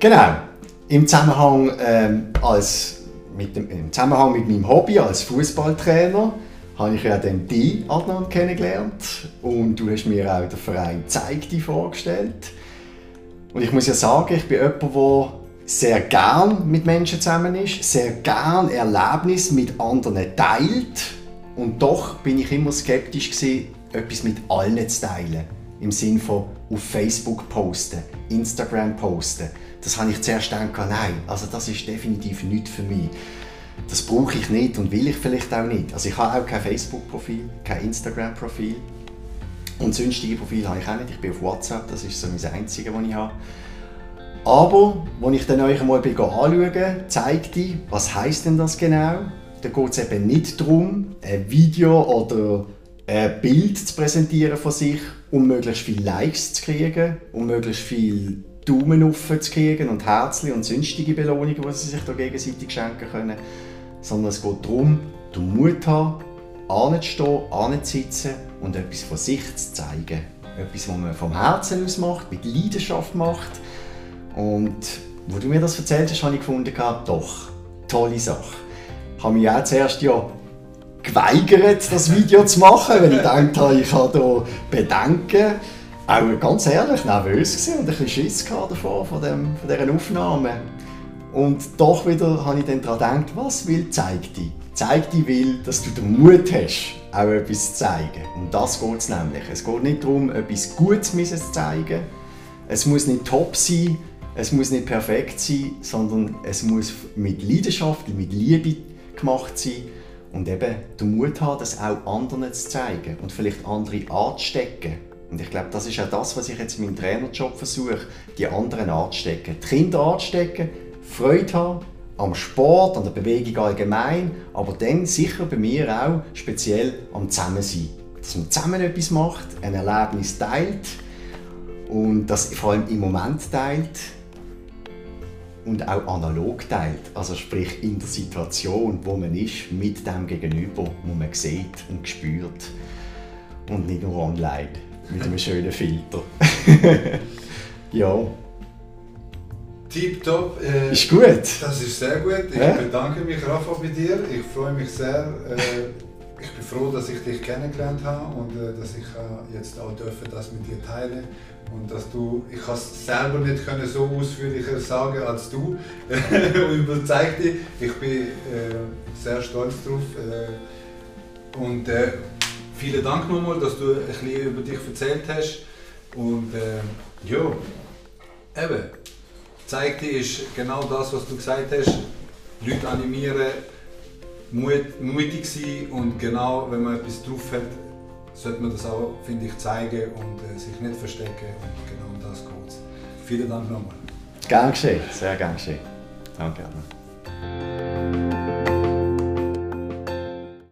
Genau. Im Zusammenhang, ähm, als, mit dem, Im Zusammenhang mit meinem Hobby als Fußballtrainer habe ich ja dann die Adnan kennengelernt und du hast mir auch den Verein Zeig dich vorgestellt. Und ich muss ja sagen, ich bin jemand, der sehr gern mit Menschen zusammen ist, sehr gern Erlebnisse mit anderen teilt und doch bin ich immer skeptisch gewesen, etwas mit allen zu teilen. Im Sinne von auf Facebook posten, Instagram posten. Das habe ich zuerst gedacht, nein, also das ist definitiv nicht für mich. Das brauche ich nicht und will ich vielleicht auch nicht. Also ich habe auch kein Facebook-Profil, kein Instagram-Profil. Und sonstige Profil habe ich auch nicht. Ich bin auf WhatsApp, das ist so mein einziges, das ich habe. Aber, als ich dann euch einmal anschaue, zeigt die, was heißt denn das genau? Da geht es eben nicht darum, ein Video oder ein Bild zu präsentieren von sich, um möglichst viele Likes zu kriegen, um möglichst viele Daumen auf zu kriegen und Herzchen und sonstige Belohnungen, die sie sich da gegenseitig schenken können. Sondern es geht darum, den Mut haben, anzustehen, anzusitzen und etwas von sich zu zeigen. Etwas, was man vom Herzen aus macht, mit Leidenschaft macht. Und wo du mir das erzählt hast, habe ich gefunden, doch, tolle Sache. Ich habe mich auch zuerst ja geweigert, das Video zu machen, weil ich dachte, ich habe hier Bedenken. Auch ganz ehrlich nervös und ein bisschen Schiss davor, von, dem, von dieser Aufnahme. Und doch wieder habe ich dann daran gedacht, was will Zeig dich? Zeig dich will, dass du den Mut hast, auch etwas zu zeigen. Und das geht es nämlich. Es geht nicht darum, etwas Gutes zu zeigen. Es muss nicht top sein, es muss nicht perfekt sein, sondern es muss mit Leidenschaft, mit Liebe gemacht sein und eben den Mut haben, das auch anderen zu zeigen und vielleicht andere anzustecken. Und ich glaube, das ist auch das, was ich jetzt in meinem Trainerjob versuche, die anderen anzustecken. Die Kinder anzustecken, Freude haben am Sport, an der Bewegung allgemein, aber dann sicher bei mir auch speziell am Zusammensein. Dass man zusammen etwas macht, ein Erlebnis teilt und das vor allem im Moment teilt und auch analog teilt. Also sprich in der Situation, wo man ist, mit dem Gegenüber, wo man sieht und spürt. Und nicht nur online, mit einem schönen Filter. ja. Tipptopp. Äh, ist gut. Das ist sehr gut. Ich ja? bedanke mich, Rafa, bei dir. Ich freue mich sehr. Äh, ich bin froh, dass ich dich kennengelernt habe und äh, dass ich äh, jetzt auch dürfen, das mit dir teilen und dass du, ich kann es selber nicht können so ausführlicher sagen als du und überzeigt dich. Ich bin äh, sehr stolz drauf äh, und äh, vielen Dank nochmal, dass du ein bisschen über dich erzählt hast und äh, ja, eben, zeigt dir ist genau das, was du gesagt hast, Leute animieren, mut, mutig sein und genau, wenn man etwas drauf hat, sollte man das auch, finde ich, zeigen und äh, sich nicht verstecken. Und genau um das geht Vielen Dank nochmal. Gern geschehen, sehr gern geschehen. Danke. Anna.